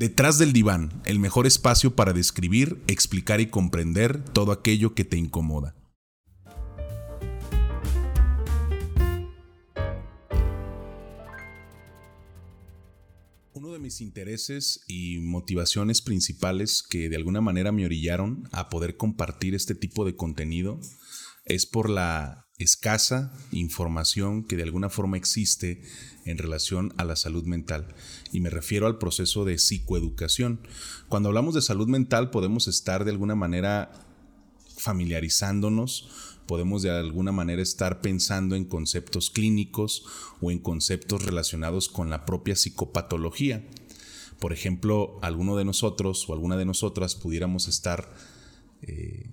Detrás del diván, el mejor espacio para describir, explicar y comprender todo aquello que te incomoda. Uno de mis intereses y motivaciones principales que de alguna manera me orillaron a poder compartir este tipo de contenido es por la escasa información que de alguna forma existe en relación a la salud mental. Y me refiero al proceso de psicoeducación. Cuando hablamos de salud mental podemos estar de alguna manera familiarizándonos, podemos de alguna manera estar pensando en conceptos clínicos o en conceptos relacionados con la propia psicopatología. Por ejemplo, alguno de nosotros o alguna de nosotras pudiéramos estar eh,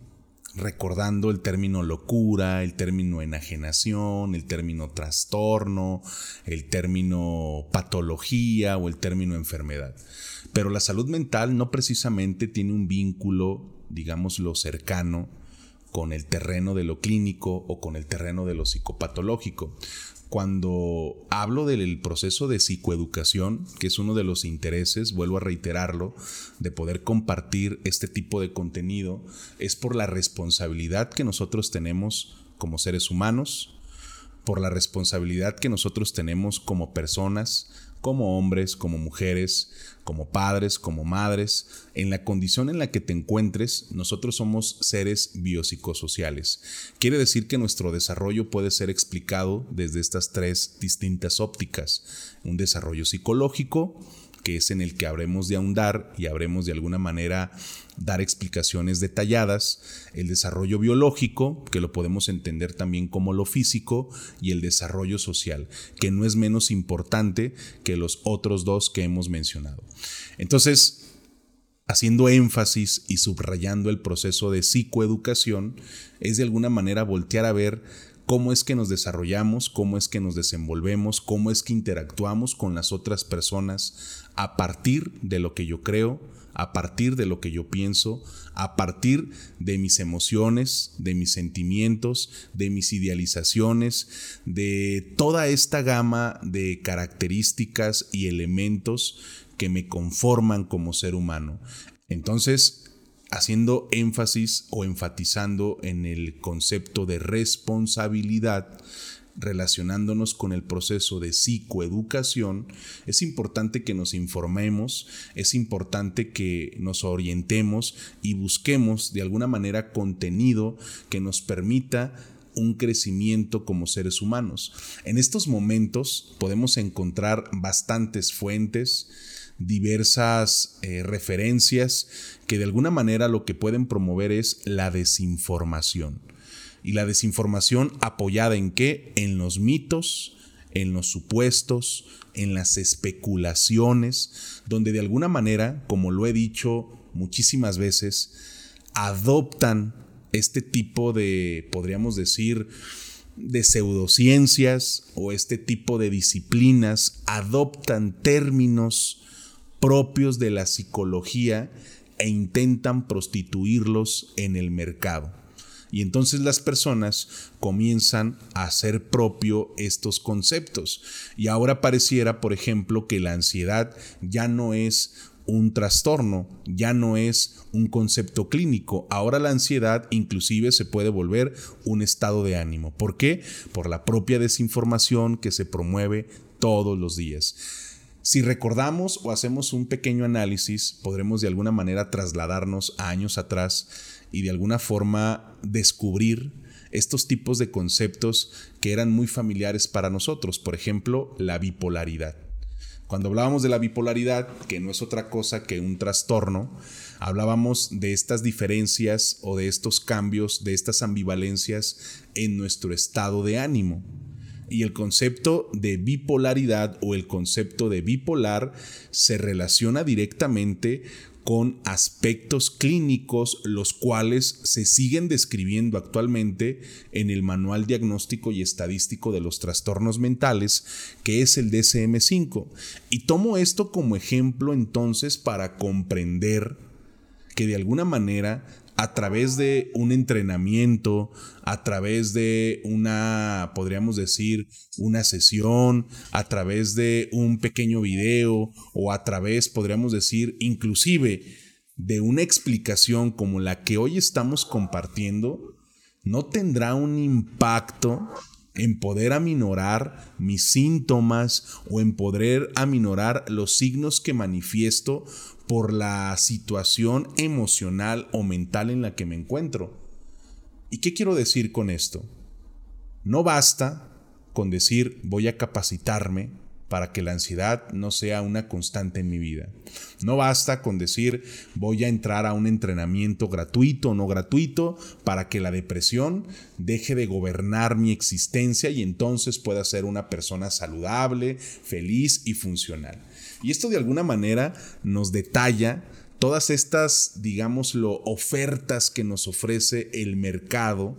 recordando el término locura, el término enajenación, el término trastorno, el término patología o el término enfermedad. Pero la salud mental no precisamente tiene un vínculo, digámoslo, cercano con el terreno de lo clínico o con el terreno de lo psicopatológico cuando hablo del proceso de psicoeducación, que es uno de los intereses, vuelvo a reiterarlo, de poder compartir este tipo de contenido, es por la responsabilidad que nosotros tenemos como seres humanos, por la responsabilidad que nosotros tenemos como personas, como hombres, como mujeres, como padres, como madres, en la condición en la que te encuentres, nosotros somos seres biopsicosociales. Quiere decir que nuestro desarrollo puede ser explicado desde estas tres distintas ópticas. Un desarrollo psicológico, que es en el que habremos de ahondar y habremos de alguna manera dar explicaciones detalladas, el desarrollo biológico, que lo podemos entender también como lo físico, y el desarrollo social, que no es menos importante que los otros dos que hemos mencionado. Entonces, haciendo énfasis y subrayando el proceso de psicoeducación, es de alguna manera voltear a ver cómo es que nos desarrollamos, cómo es que nos desenvolvemos, cómo es que interactuamos con las otras personas a partir de lo que yo creo, a partir de lo que yo pienso, a partir de mis emociones, de mis sentimientos, de mis idealizaciones, de toda esta gama de características y elementos que me conforman como ser humano. Entonces, haciendo énfasis o enfatizando en el concepto de responsabilidad, relacionándonos con el proceso de psicoeducación, es importante que nos informemos, es importante que nos orientemos y busquemos de alguna manera contenido que nos permita un crecimiento como seres humanos. En estos momentos podemos encontrar bastantes fuentes, diversas eh, referencias que de alguna manera lo que pueden promover es la desinformación. Y la desinformación apoyada en qué? En los mitos, en los supuestos, en las especulaciones, donde de alguna manera, como lo he dicho muchísimas veces, adoptan este tipo de, podríamos decir, de pseudociencias o este tipo de disciplinas, adoptan términos propios de la psicología e intentan prostituirlos en el mercado. Y entonces las personas comienzan a hacer propio estos conceptos. Y ahora pareciera, por ejemplo, que la ansiedad ya no es un trastorno, ya no es un concepto clínico. Ahora la ansiedad inclusive se puede volver un estado de ánimo. ¿Por qué? Por la propia desinformación que se promueve todos los días. Si recordamos o hacemos un pequeño análisis, podremos de alguna manera trasladarnos a años atrás y de alguna forma descubrir estos tipos de conceptos que eran muy familiares para nosotros, por ejemplo, la bipolaridad. Cuando hablábamos de la bipolaridad, que no es otra cosa que un trastorno, hablábamos de estas diferencias o de estos cambios, de estas ambivalencias en nuestro estado de ánimo. Y el concepto de bipolaridad o el concepto de bipolar se relaciona directamente con aspectos clínicos los cuales se siguen describiendo actualmente en el Manual Diagnóstico y Estadístico de los Trastornos Mentales, que es el DSM5. Y tomo esto como ejemplo entonces para comprender que de alguna manera a través de un entrenamiento, a través de una, podríamos decir, una sesión, a través de un pequeño video o a través, podríamos decir, inclusive de una explicación como la que hoy estamos compartiendo, no tendrá un impacto en poder aminorar mis síntomas o en poder aminorar los signos que manifiesto por la situación emocional o mental en la que me encuentro. ¿Y qué quiero decir con esto? No basta con decir voy a capacitarme para que la ansiedad no sea una constante en mi vida. No basta con decir voy a entrar a un entrenamiento gratuito o no gratuito para que la depresión deje de gobernar mi existencia y entonces pueda ser una persona saludable, feliz y funcional. Y esto de alguna manera nos detalla todas estas, digámoslo, ofertas que nos ofrece el mercado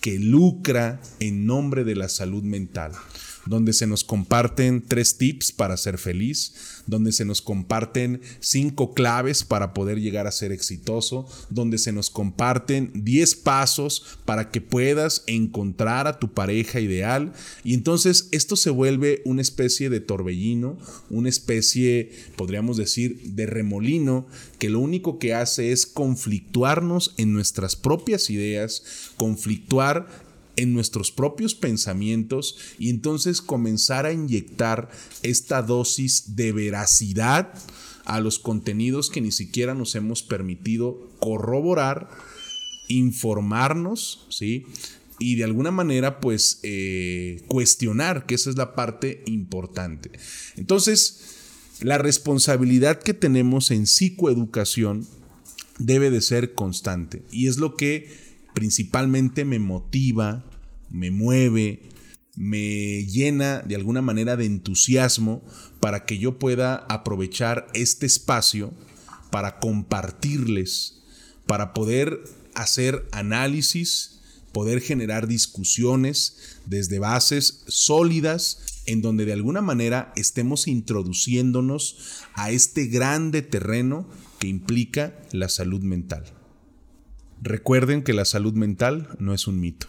que lucra en nombre de la salud mental donde se nos comparten tres tips para ser feliz, donde se nos comparten cinco claves para poder llegar a ser exitoso, donde se nos comparten diez pasos para que puedas encontrar a tu pareja ideal. Y entonces esto se vuelve una especie de torbellino, una especie, podríamos decir, de remolino, que lo único que hace es conflictuarnos en nuestras propias ideas, conflictuar en nuestros propios pensamientos y entonces comenzar a inyectar esta dosis de veracidad a los contenidos que ni siquiera nos hemos permitido corroborar, informarnos, ¿sí? Y de alguna manera, pues, eh, cuestionar, que esa es la parte importante. Entonces, la responsabilidad que tenemos en psicoeducación debe de ser constante. Y es lo que principalmente me motiva, me mueve, me llena de alguna manera de entusiasmo para que yo pueda aprovechar este espacio para compartirles, para poder hacer análisis, poder generar discusiones desde bases sólidas en donde de alguna manera estemos introduciéndonos a este grande terreno que implica la salud mental. Recuerden que la salud mental no es un mito.